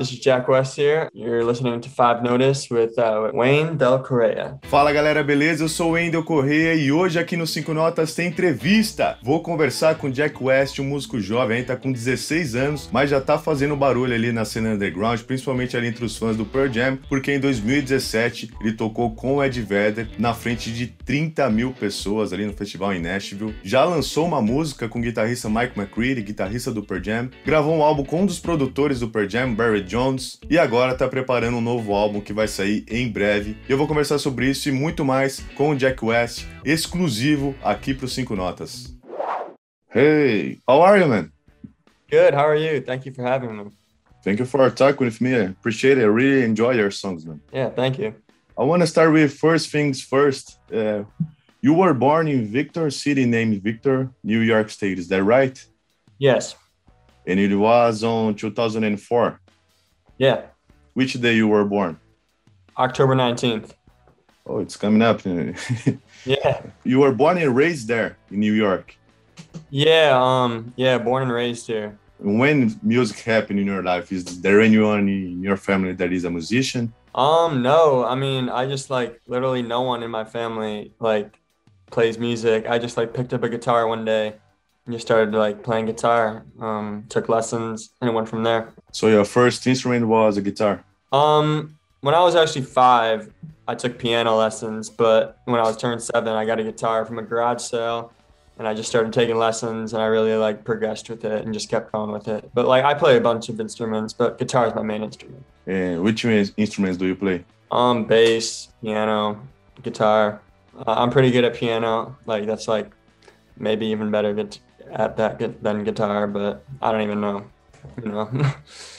this is Jack West here. You're listening to Five Notice with uh, Wayne Del Correa. Fala galera, beleza? Eu sou o Wendel Correia e hoje aqui no Cinco Notas tem entrevista. Vou conversar com Jack West, um músico jovem, aí tá com 16 anos, mas já tá fazendo barulho ali na cena underground, principalmente ali entre os fãs do Pearl Jam, porque em 2017 ele tocou com o Ed Vedder na frente de 30 mil pessoas ali no festival em Nashville. Já lançou uma música com o guitarrista Mike McCready, guitarrista do Pearl Jam. Gravou um álbum com um dos produtores do Pearl Jam, Barry Jones, e agora tá preparando um novo álbum que vai sair em breve. Eu vou conversar sobre isso e muito mais com o Jack West, exclusivo aqui pro Cinco Notas. Hey, how are you, man? Good. How are you? Thank you for having me. Thank you for talking with me. I appreciate it. I really enjoy your songs, man. Yeah, thank you. I want to start with first things first. Uh, you were born in Victor City, named Victor, New York State. Is that right? Yes. And it was on 2004. Yeah. Which day you were born? October 19th. Oh, it's coming up. Yeah. you were born and raised there in New York. Yeah. Um. Yeah. Born and raised here. When music happened in your life, is there anyone in your family that is a musician? Um. No. I mean, I just like literally no one in my family like plays music. I just like picked up a guitar one day just started like playing guitar. Um. Took lessons and it went from there. So your first instrument was a guitar. Um. When I was actually five, I took piano lessons, but when I was turned seven, I got a guitar from a garage sale and I just started taking lessons and I really like progressed with it and just kept going with it. But like I play a bunch of instruments, but guitar is my main instrument. And which instruments do you play? Um, bass, piano, guitar. Uh, I'm pretty good at piano. Like that's like maybe even better at that than guitar, but I don't even know. You know.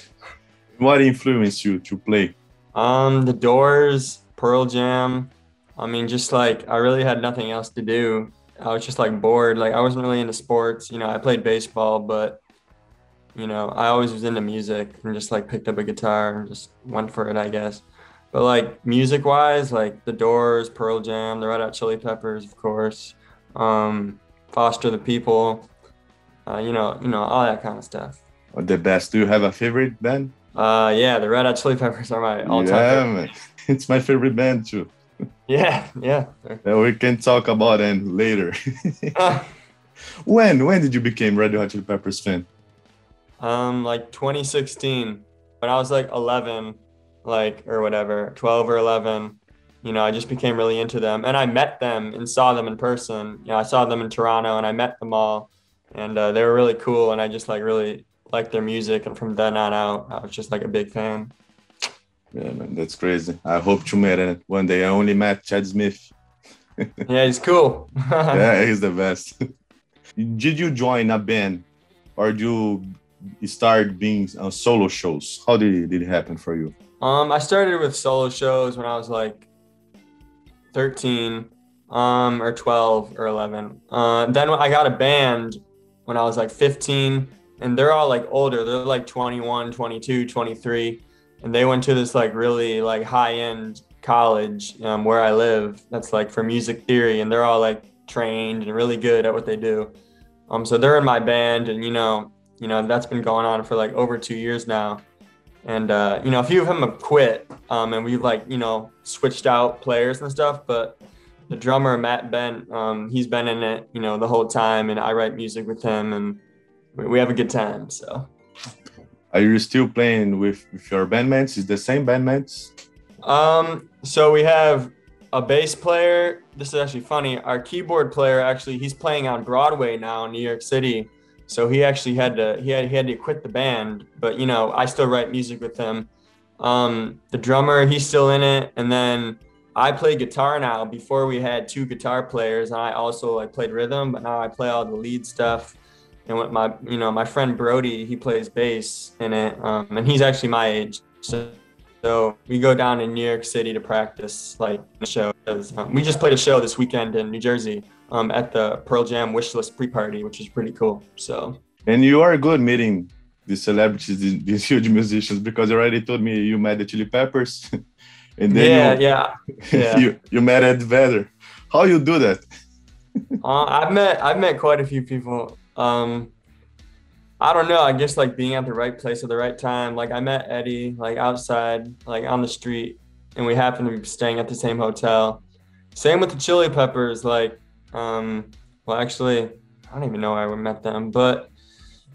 what influenced you to play? Um, the Doors, Pearl Jam. I mean, just like I really had nothing else to do. I was just like bored. Like I wasn't really into sports. You know, I played baseball, but you know, I always was into music and just like picked up a guitar and just went for it, I guess. But like music wise, like the Doors, Pearl Jam, the Red Hot Chili Peppers, of course, um, Foster the People, uh, you know, you know, all that kind of stuff. The best. Do you have a favorite band? Uh, yeah, the Red Hot Chili Peppers are my all-time. Yeah, man. it's my favorite band too. Yeah, yeah. yeah we can talk about them later. when when did you become Red Hot Chili Peppers fan? Um, like 2016, when I was like 11, like or whatever, 12 or 11. You know, I just became really into them, and I met them and saw them in person. You know, I saw them in Toronto, and I met them all, and uh, they were really cool. And I just like really liked their music, and from then on out, I was just like a big fan. Yeah, man, that's crazy. I hope to meet it one day. I only met Chad Smith. yeah, he's cool. yeah, he's the best. Did you join a band, or do you start being on solo shows? How did, did it happen for you? Um, I started with solo shows when I was like 13, um, or 12 or 11. Uh, then I got a band when I was like 15 and they're all like older. They're like 21, 22, 23. And they went to this like really like high end college um, where I live. That's like for music theory. And they're all like trained and really good at what they do. Um, so they're in my band and, you know, you know, that's been going on for like over two years now. And, uh, you know, a few of them have quit um, and we've like, you know, switched out players and stuff, but the drummer, Matt Bent, um, he's been in it, you know, the whole time and I write music with him and, we have a good time. So, are you still playing with, with your bandmates? Is the same bandmates? Um, so we have a bass player. This is actually funny. Our keyboard player actually he's playing on Broadway now in New York City. So he actually had to he had he had to quit the band, but you know I still write music with him. Um, the drummer he's still in it, and then I play guitar now. Before we had two guitar players, and I also like played rhythm, but now I play all the lead stuff. And with my you know my friend Brody he plays bass in it um, and he's actually my age. So, so we go down to New York City to practice like show um, we just played a show this weekend in New Jersey um, at the Pearl Jam wishlist pre-party which is pretty cool. So and you are good meeting these celebrities these huge musicians because you already told me you met the Chili Peppers and then yeah you, yeah, yeah. you you met Ed Vedder how you do that uh, I've met I've met quite a few people um, I don't know. I guess like being at the right place at the right time. Like I met Eddie like outside, like on the street, and we happened to be staying at the same hotel. Same with the Chili Peppers. Like, um, well, actually, I don't even know where I met them, but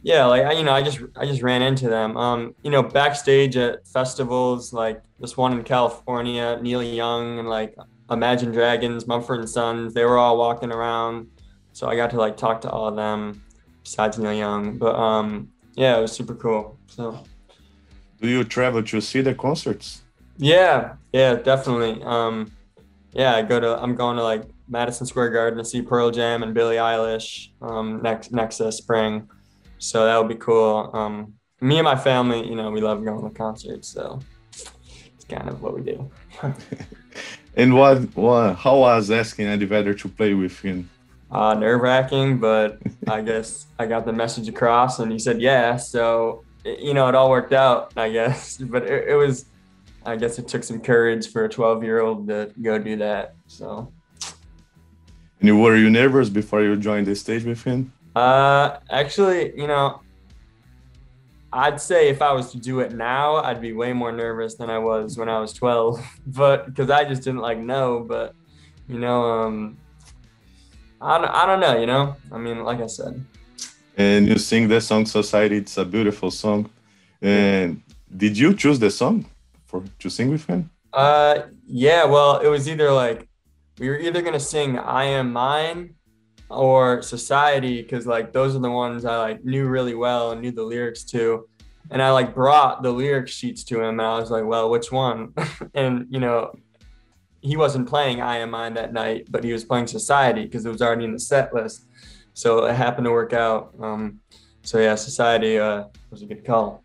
yeah, like I, you know, I just I just ran into them. Um, you know, backstage at festivals like this one in California, Neil Young and like Imagine Dragons, Mumford and Sons. They were all walking around, so I got to like talk to all of them besides Neil Young. But um, yeah, it was super cool. So, do you travel to see the concerts? Yeah, yeah, definitely. Um, yeah, I go to. I'm going to like Madison Square Garden to see Pearl Jam and Billie Eilish um, next next uh, spring. So that would be cool. Um, me and my family, you know, we love going to concerts, so it's kind of what we do. and what, what, how was asking Eddie Vedder to play with him? Uh, nerve wracking, but I guess I got the message across, and he said yeah. So you know, it all worked out, I guess. But it, it was, I guess, it took some courage for a 12 year old to go do that. So. And you, were you nervous before you joined the stage with him? Uh, actually, you know, I'd say if I was to do it now, I'd be way more nervous than I was when I was 12, but because I just didn't like know. But you know, um, I don't, I don't know. You know, I mean, like I said. And you sing the song "Society." It's a beautiful song. And did you choose the song for to sing with him? Uh, yeah. Well, it was either like we were either gonna sing "I Am Mine" or society because like those are the ones I like knew really well and knew the lyrics to. And I like brought the lyric sheets to him and I was like, well, which one? and you know, he wasn't playing I Am Mine that night, but he was playing Society because it was already in the set list. So it happened to work out. Um, so yeah, Society uh, was a good call.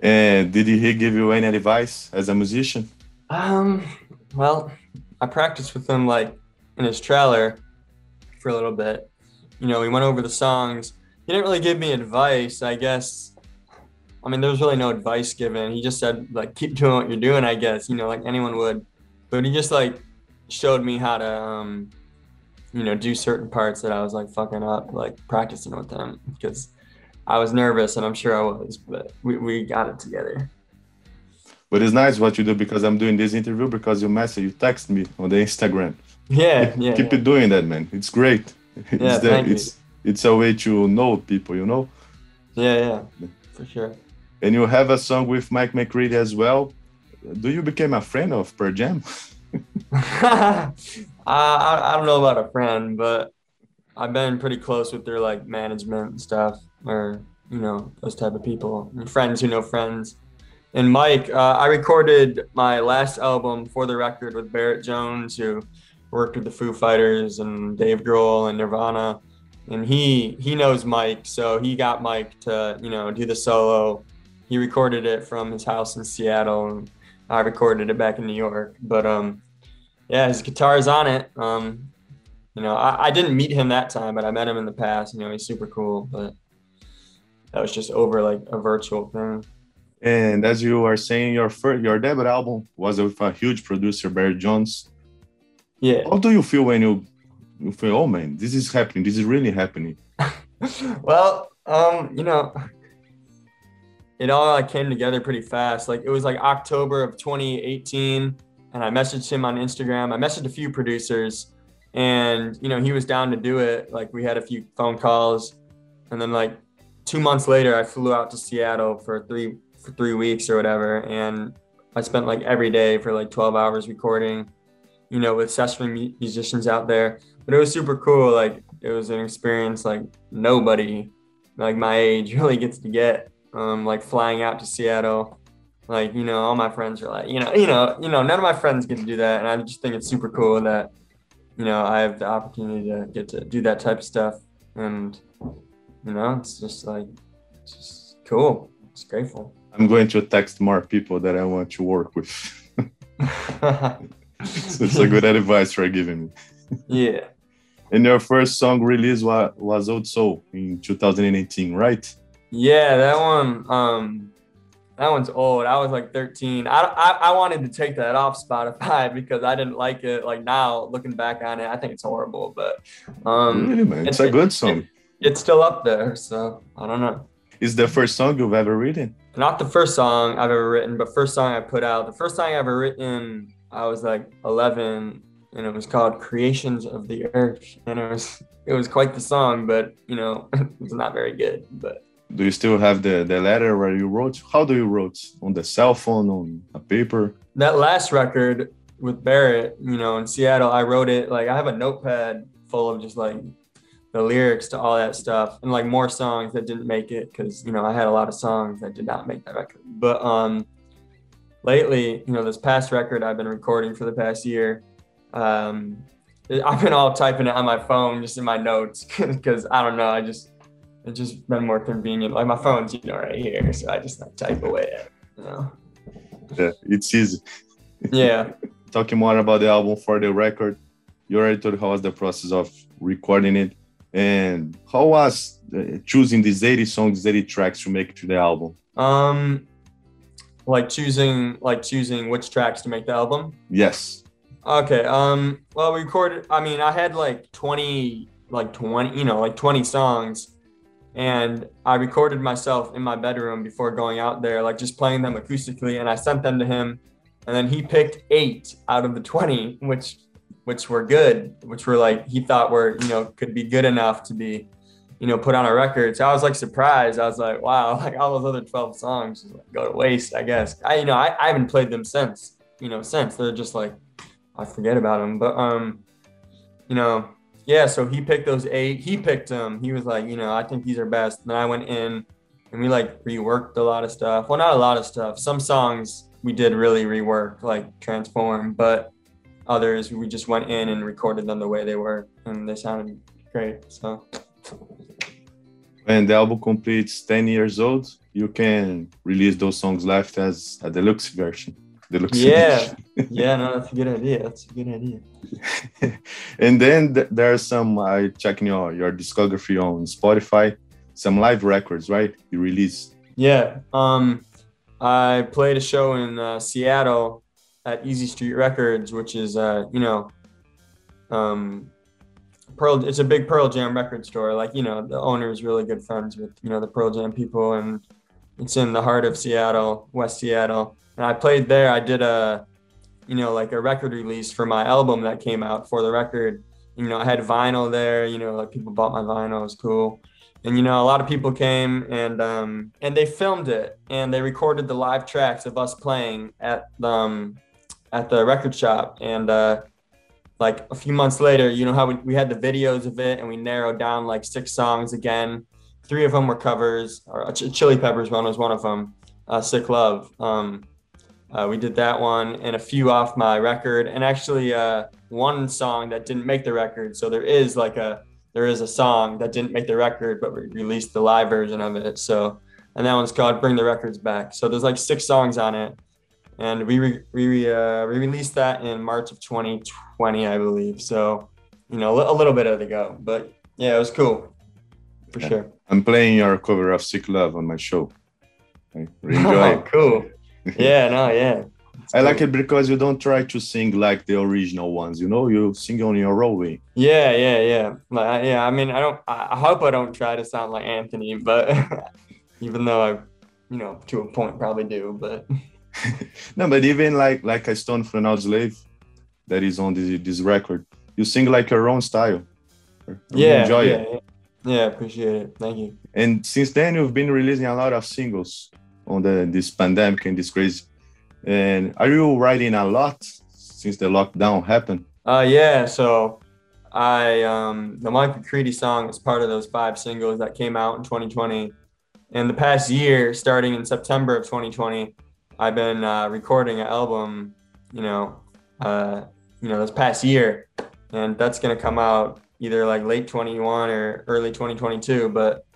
And did he give you any advice as a musician? Um, well, I practiced with him like in his trailer for a little bit. You know, we went over the songs. He didn't really give me advice, I guess. I mean, there was really no advice given. He just said, like, keep doing what you're doing, I guess, you know, like anyone would. But he just, like, showed me how to, um, you know, do certain parts that I was, like, fucking up, like, practicing with him because I was nervous and I'm sure I was, but we, we got it together. But it's nice what you do because I'm doing this interview because you message, you text me on the Instagram. Yeah, yeah. Keep yeah. it doing that, man. It's great. It's yeah, it's you. it's a way to know people, you know. Yeah, yeah, for sure. And you have a song with Mike McCready as well. Do you become a friend of Pearl Jam? uh, I, I don't know about a friend, but I've been pretty close with their like management and stuff, or you know those type of people, and friends who know friends. And Mike, uh, I recorded my last album for the record with Barrett Jones, who worked with the Foo Fighters and Dave Grohl and Nirvana, and he he knows Mike, so he got Mike to you know do the solo. He recorded it from his house in Seattle, and I recorded it back in New York. But um, yeah, his guitar is on it. Um, you know, I, I didn't meet him that time, but I met him in the past. You know, he's super cool, but that was just over like a virtual thing. And as you are saying, your first, your debut album was with a huge producer, Barrett Jones. Yeah. How do you feel when you you feel, oh man, this is happening. This is really happening. well, um, you know, it all like came together pretty fast. Like it was like October of 2018, and I messaged him on Instagram. I messaged a few producers, and you know he was down to do it. Like we had a few phone calls, and then like two months later, I flew out to Seattle for three for three weeks or whatever, and I spent like every day for like 12 hours recording you know, with session musicians out there. But it was super cool. Like it was an experience like nobody like my age really gets to get. Um, like flying out to Seattle. Like, you know, all my friends are like, you know, you know, you know, none of my friends get to do that. And I just think it's super cool that, you know, I have the opportunity to get to do that type of stuff. And, you know, it's just like it's just cool. It's grateful. I'm going to text more people that I want to work with. so it's a good advice for giving me. Yeah. And your first song release was, was Old Soul in 2018, right? Yeah, that one. Um, that one's old. I was like 13. I, I, I wanted to take that off Spotify because I didn't like it. Like now, looking back on it, I think it's horrible. But um, really, man, it's, it's a good song. It, it's still up there. So I don't know. Is the first song you've ever written? Not the first song I've ever written, but first song I put out. The first song I ever written, I was like 11, and it was called "Creations of the Earth," and it was it was quite the song, but you know, it was not very good. But do you still have the the letter where you wrote? How do you wrote on the cell phone on a paper? That last record with Barrett, you know, in Seattle, I wrote it like I have a notepad full of just like the lyrics to all that stuff and like more songs that didn't make it because you know I had a lot of songs that did not make that record. But um lately, you know, this past record I've been recording for the past year, um I've been all typing it on my phone just in my notes because I don't know, I just it's just been more convenient. Like my phone's, you know, right here, so I just like, type away it, you know. Yeah, it's easy. Yeah. Talking more about the album for the record, you already told how was the process of recording it and how was uh, choosing these 80 songs 80 tracks to make to the album um like choosing like choosing which tracks to make the album? Yes. Okay um well we recorded i mean i had like 20 like 20 you know like 20 songs. And i recorded myself in my bedroom before going out there like just playing them acoustically. And i sent them to him. And then he picked eight out of the 20 which which were good, which were like he thought were you know could be good enough to be you know put on a record. So I was like surprised. I was like, wow, like all those other twelve songs just like, go to waste. I guess I you know I, I haven't played them since you know since they're just like I forget about them. But um, you know yeah. So he picked those eight. He picked them. He was like you know I think these are best. And then I went in and we like reworked a lot of stuff. Well, not a lot of stuff. Some songs we did really rework, like transform, but others we just went in and recorded them the way they were and they sounded great so when the album completes 10 years old you can release those songs live as a deluxe version. Deluxe yeah. version. yeah no that's a good idea that's a good idea. And then th- there's some i checking your your discography on spotify some live records right you release. Yeah um i played a show in uh, seattle at Easy Street Records, which is uh, you know, um, Pearl. It's a big Pearl Jam record store. Like you know, the owner is really good friends with you know the Pearl Jam people, and it's in the heart of Seattle, West Seattle. And I played there. I did a, you know, like a record release for my album that came out for the record. You know, I had vinyl there. You know, like people bought my vinyl. It was cool and you know a lot of people came and um, and they filmed it and they recorded the live tracks of us playing at um, at the record shop and uh, like a few months later you know how we, we had the videos of it and we narrowed down like six songs again. Three of them were covers or Ch- chili peppers one was one of them uh, sick love. Um, uh, we did that one and a few off my record. And actually uh, one song that didn't make the record. So there is like a there is a song that didn't make the record but we released the live version of it. So and that one's called bring the records back. So there's like six songs on it and we re- we uh, we released that in March of 2020, I believe. So, you know, a little bit of the go, but yeah, it was cool for yeah. sure. I'm playing your cover of "Sick Love" on my show. I really enjoy oh, cool. yeah, no, yeah. It's I cool. like it because you don't try to sing like the original ones. You know, you sing on your own way. Yeah, yeah, yeah. Like, yeah. I mean, I don't. I hope I don't try to sound like Anthony, but even though I, you know, to a point probably do, but. no, but even like like a Stone for an Slave that is on this this record, you sing like your own style. yeah, enjoy yeah, it. Yeah. yeah, appreciate it. Thank you. And since then, you've been releasing a lot of singles on the this pandemic and this crazy. And are you writing a lot since the lockdown happened? Uh, yeah. So I um the Mike McCready song is part of those five singles that came out in 2020. And the past year, starting in September of 2020, I've been uh, recording an album, you know, uh, you know, this past year, and that's gonna come out either like late 21 or early 2022. But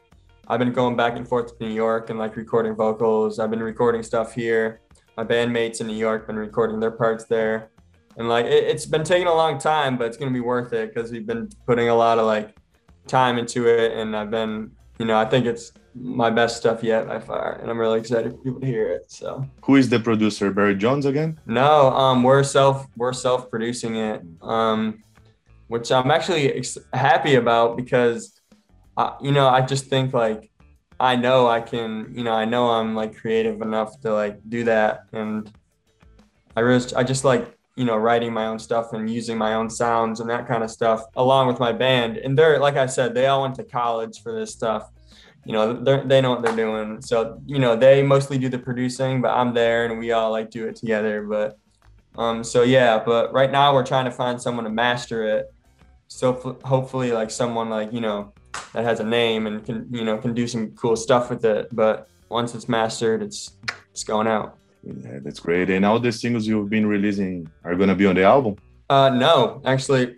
I've been going back and forth to New York and like recording vocals. I've been recording stuff here. My bandmates in New York been recording their parts there, and like it, it's been taking a long time, but it's gonna be worth it because we've been putting a lot of like time into it, and I've been, you know, I think it's my best stuff yet by far, and I'm really excited for people to hear it. So, who is the producer? Barrett Jones again? No, um, we're self we're self producing it, um, which I'm actually ex- happy about because I, you know, I just think like I know I can, you know, I know I'm like creative enough to like do that, and I really, I just like you know writing my own stuff and using my own sounds and that kind of stuff along with my band. And they're like I said, they all went to college for this stuff. You know, they know what they're doing. So you know, they mostly do the producing, but I'm there and we all like do it together. But um, so yeah, but right now we're trying to find someone to master it. So hopefully, like someone like you know that has a name and can you know can do some cool stuff with it. But once it's mastered, it's it's going out. Yeah, that's great. And all the singles you've been releasing are gonna be on the album? Uh, no, actually,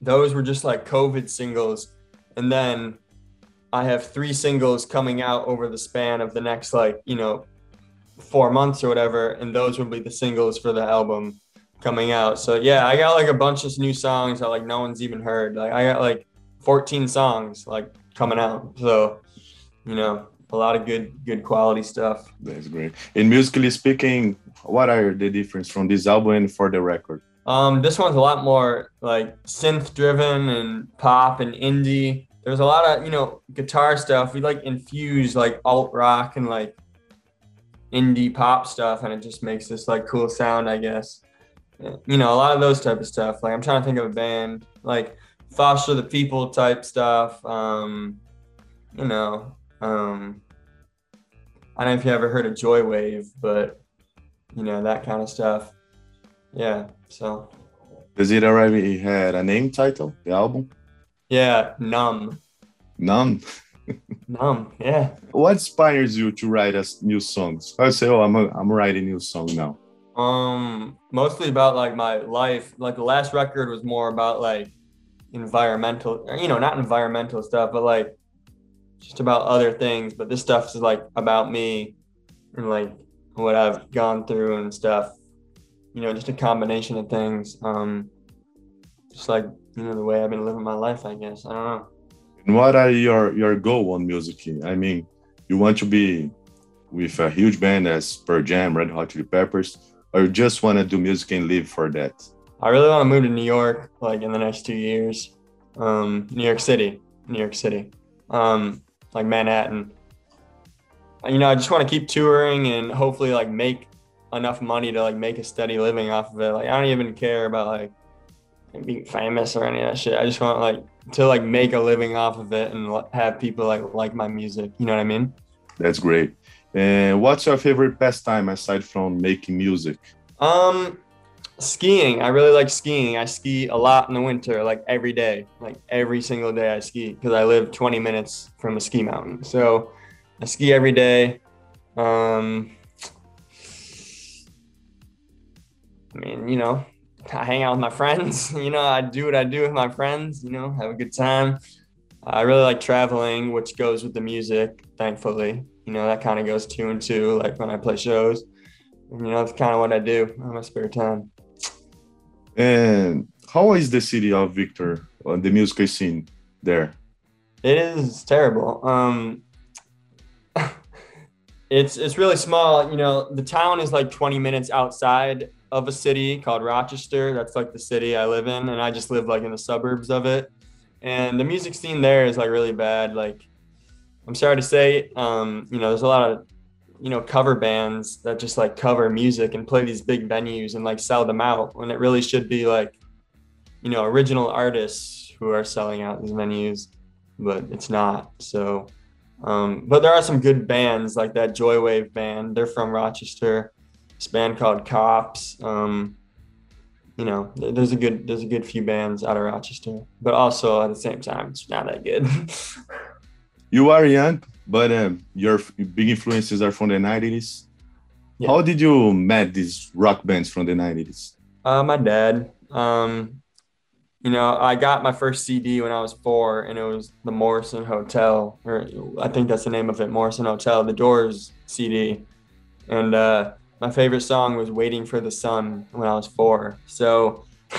those were just like COVID singles, and then I have three singles coming out over the span of the next like you know four months or whatever, and those will be the singles for the album coming out. So yeah, I got like a bunch of new songs that like no one's even heard. Like I got like 14 songs like coming out. So, you know, a lot of good good quality stuff. That's great. And musically speaking, what are the difference from this album and for the record? Um, this one's a lot more like synth driven and pop and indie. There's a lot of you know guitar stuff. We like infuse like alt rock and like indie pop stuff, and it just makes this like cool sound, I guess. You know, a lot of those type of stuff. Like I'm trying to think of a band like foster the people type stuff. Um, you know, um, I don't know if you ever heard of Joywave, but you know that kind of stuff. Yeah. So. Does it already had a name title? The album? Yeah, Numb. Numb. Numb. Yeah. What inspires you to write us new songs? I say, oh, I'm a, I'm writing new song now. Um, mostly about like my life. Like the last record was more about like environmental, you know, not environmental stuff, but like just about other things. But this stuff is like about me and like what I've gone through and stuff. You know, just a combination of things. Um, just like you know the way I've been living my life. I guess I don't know. And what are your your goal on music? I mean, you want to be with a huge band as Pearl Jam, Red Hot Chili Peppers, or you just want to do music and live for that? I really want to move to New York, like in the next two years. Um, New York City, New York City, um, like Manhattan. You know, I just want to keep touring and hopefully like make enough money to like make a steady living off of it. Like I don't even care about like being famous or any of that shit. I just want like to like make a living off of it and have people like like my music. You know what I mean? That's great. And what's your favorite pastime aside from making music? Um, skiing. I really like skiing. I ski a lot in the winter like every day. Like every single day i ski because i live 20 minutes from a ski mountain. So i ski every day. Um i mean you know i hang out with my friends. You know i do what i do with my friends you know have a good time. I really like traveling which goes with the music thankfully. You know that kind of goes two and two like when i play shows. You know that's kind of what i do in my spare time and how is the city of Victor on the musical scene there? It is terrible. Um, it's it's really small. You know, the town is like 20 minutes outside of a city called Rochester. That's like the city I live in, and I just live like in the suburbs of it. And the music scene there is like really bad. Like, I'm sorry to say, um, you know, there's a lot of you know cover bands that just like cover music and play these big venues and like sell them out when it really should be like you know original artists who are selling out these venues but it's not. So um, but there are some good bands like that joywave band. They're from rochester. This band called cops um, you know there's a good there's a good few bands out of rochester but also at the same time it's not that good. You are young but um, your big influences are from the 90s. Yeah. How did you met these rock bands from the 90s? Uh, my dad. Um, you know, I got my first CD when I was four, and it was the Morrison Hotel, or I think that's the name of it, Morrison Hotel, the Doors CD. And uh, my favorite song was "Waiting for the Sun" when I was four. So,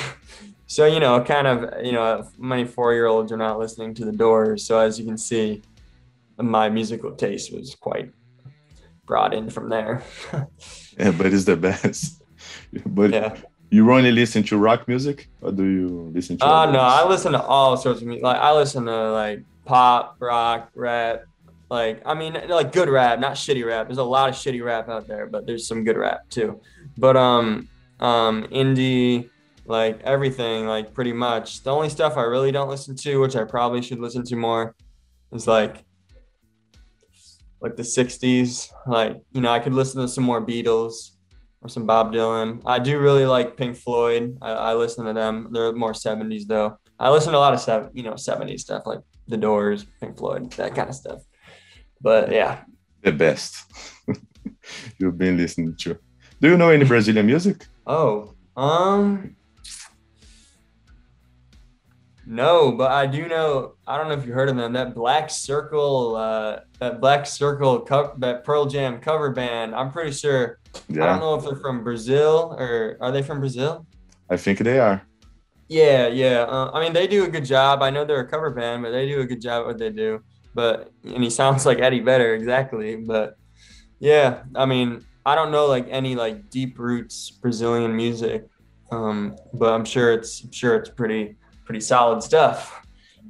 so you know, kind of, you know, many four-year-olds are not listening to the Doors. So as you can see, my musical taste was quite brought in from there. yeah, but it's the best. but yeah. you only listen to rock music, or do you listen to? Uh no, I listen to all sorts of music. Like I listen to like pop, rock, rap. Like, I mean, like good rap, not shitty rap. There's a lot of shitty rap out there, but there's some good rap too. But um, um, indie, like everything, like pretty much. The only stuff I really don't listen to, which I probably should listen to more, is like like the 60s. Like, you know, I could listen to some more Beatles or some Bob Dylan. I do really like Pink Floyd. I, I listen to them. They're more 70s though. I listen to a lot of seven, you know, 70s stuff like The Doors, Pink Floyd, that kind of stuff. But yeah. The best you've been listening to. Do you know any Brazilian music? Oh, um, no, but I do know. I don't know if you heard of them. That Black Circle, uh, that Black Circle, co- that Pearl Jam cover band. I'm pretty sure. Yeah. I don't know if they're from Brazil or are they from Brazil? I think they are. Yeah, yeah. Uh, I mean, they do a good job. I know they're a cover band, but they do a good job at what they do. But and he sounds like Eddie Vedder exactly. But yeah, I mean, I don't know like any like deep roots Brazilian music, um, but I'm sure it's I'm sure it's pretty pretty solid stuff.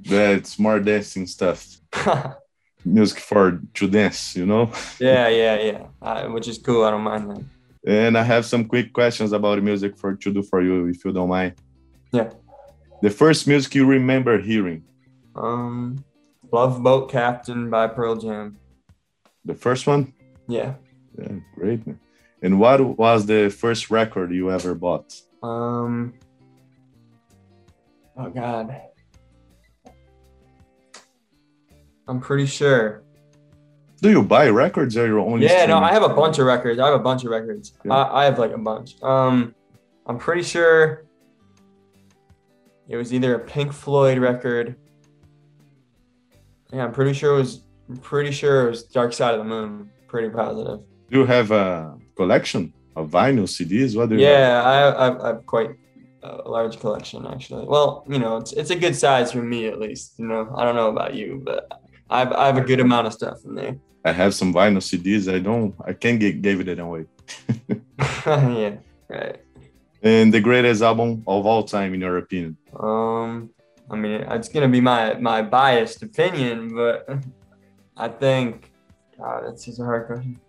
Yeah, it's more dancing stuff. Music for to dance, you know? yeah, yeah, yeah. Uh, which is cool. I don't mind that. And I have some quick questions about music for to do for you, if you don't mind. Yeah. The first music you remember hearing? Um, Love Boat Captain by Pearl Jam. The first one? Yeah. Yeah, great. And what was the first record you ever bought? Um, Oh God. I'm pretty sure. Do you buy records or your own? Yeah, no, I have a bunch of records. I have a bunch of records. Yeah. I, I have like a bunch. Um, I'm pretty sure it was either a Pink Floyd record. Yeah, I'm pretty sure it was. I'm pretty sure it was Dark Side of the Moon. Pretty positive. Do you have a collection of vinyl CDs? What do you? Yeah, have? I, I, I've quite a large collection actually. Well, you know, it's it's a good size for me at least. You know, I don't know about you, but I've I have a good amount of stuff in there. I have some vinyl CDs. I don't. I can't get give it away. yeah. Right. And the greatest album of all time, in your opinion? Um, I mean, it's gonna be my my biased opinion, but I think, God, that's just a hard question.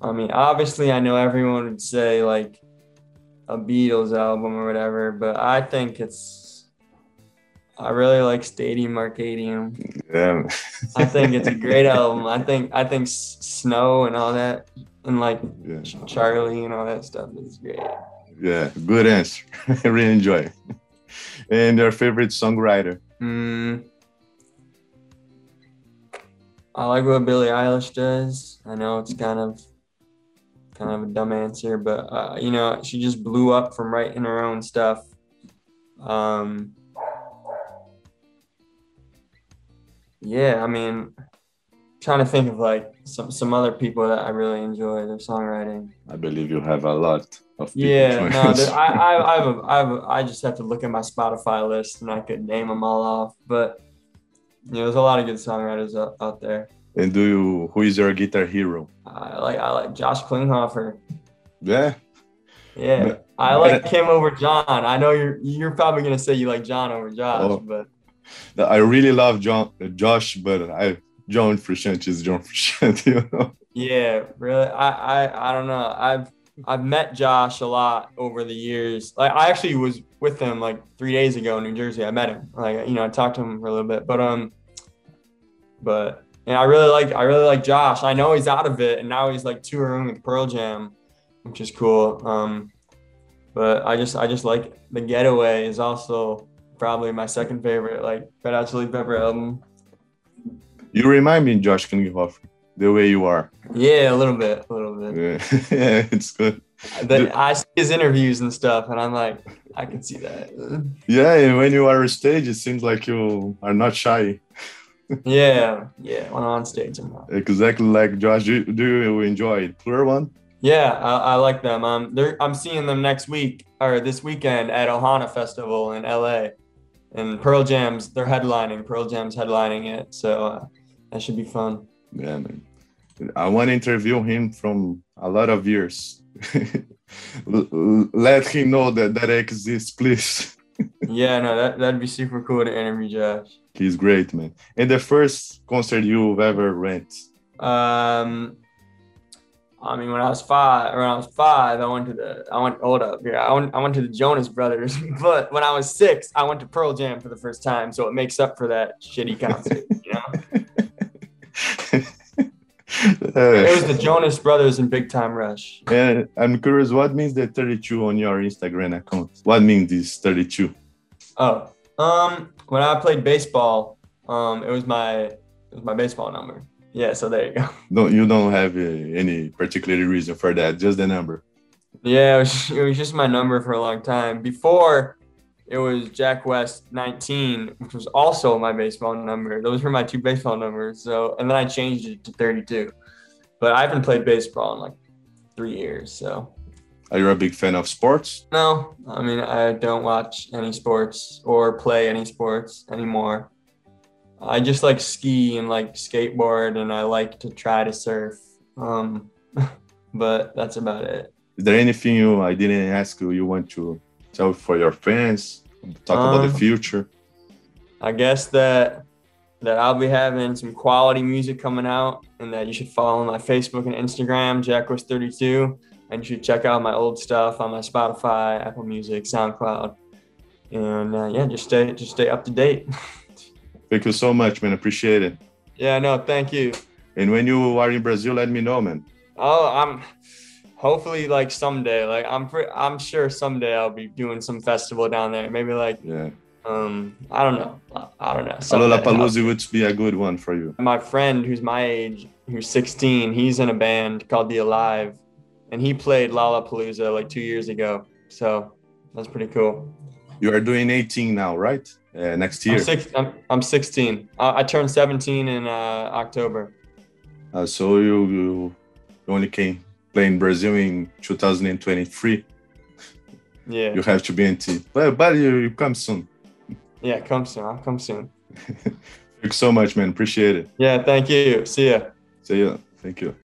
I mean, obviously, I know everyone would say like a Beatles album or whatever, but I think it's I really like Stadium Arcadium. Yeah. I think it's a great album. I think I think Snow and all that and like yeah. Charlie and all that stuff is great. Yeah, good answer. I really enjoy. It. And your favorite songwriter? Mm, I like what Billie Eilish does. I know it's kind of kind of a dumb answer, but uh, you know, she just blew up from writing her own stuff. Um, yeah, I mean, trying to think of like some some other people that I really enjoy their songwriting. I believe you have a lot of people. Yeah, no, I, I, I, have a, I have a, I just have to look at my Spotify list and I could name them all off. But you know, there's a lot of good songwriters out, out there. And do you? Who is your guitar hero? I like I like Josh Klinghoffer. Yeah. Yeah, but, I like him over John. I know you're you're probably gonna say you like John over Josh, oh, but I really love John Josh, but I John Frusciante is John Frusciante, you know. Yeah, really. I I I don't know. I've I've met Josh a lot over the years. Like I actually was with him like three days ago in New Jersey. I met him. Like you know, I talked to him for a little bit, but um, but and I really like I really like Josh. I know he's out of it, and now he's like touring with Pearl Jam, which is cool. Um, but I just I just like the Getaway is also probably my second favorite like Red Hot Chili Pepper album. You remind me, Josh Klinghoffer, the way you are. Yeah, a little bit, a little bit. Yeah, yeah it's good. But I see his interviews and stuff, and I'm like, I can see that. Yeah, and when you are on stage, it seems like you are not shy yeah, yeah. When on stage, not. Exactly like Josh. Do, do you enjoy it? Pluralone? Yeah, I, I, like them. Um, they're, I'm seeing them next week or this weekend at Ohana Festival in LA, and Pearl Jam's they're headlining. Pearl Jam's headlining it, so uh, that should be fun. Yeah, man. I want to interview him from a lot of years. Let him know that that exists, please. yeah, no, that that'd be super cool to interview Josh. He's great, man. And the first concert you've ever went? Um, I mean, when I was five, when I was five, I went to the, I went, hold up, yeah, I went, I went to the Jonas Brothers. But when I was six, I went to Pearl Jam for the first time, so it makes up for that shitty concert, you know. It was the Jonas Brothers and Big Time Rush. And I'm curious, what means the 32 on your Instagram account? What means this 32? Oh, um, when I played baseball, um, it was my, it was my baseball number. Yeah, so there you go. No, you don't have uh, any particular reason for that, just the number. Yeah, it was, it was just my number for a long time. Before, it was Jack West 19, which was also my baseball number. Those were my two baseball numbers. So, and then I changed it to 32. But I haven't played baseball in like three years. So, are you a big fan of sports? No, I mean, I don't watch any sports or play any sports anymore. I just like ski and like skateboard, and I like to try to surf. Um, but that's about it. Is there anything you I didn't ask you you want to tell for your fans? Talk um, about the um, future. I guess that that I'll be having some quality music coming out, and that you should follow my Facebook and Instagram, JackWest32, and you should check out my old stuff on my Spotify, Apple Music, SoundCloud, and uh, yeah, just stay just stay up to date. Thank you so much, man. Appreciate it. Yeah, no, thank you. And when you are in Brazil, let me know, man. Oh, I'm hopefully like someday. Like I'm pre- I'm sure someday I'll be doing some festival down there. Maybe like yeah. Um, I don't know. I don't know. Lollapalooza would be a good one for you. My friend, who's my age, who's 16, he's in a band called The Alive, and he played Lollapalooza like two years ago. So that's pretty cool. You are doing 18 now, right? Uh, next year. I'm, six, I'm, I'm 16. Uh, I turned 17 in uh, October. Uh, so you, you only came play in Brazil in 2023. Yeah. You have to be in T. But, but you, you come soon. Yeah, come soon. I'll come soon. Thanks so much, man. Appreciate it. Yeah, thank you. See ya. See ya. Thank you.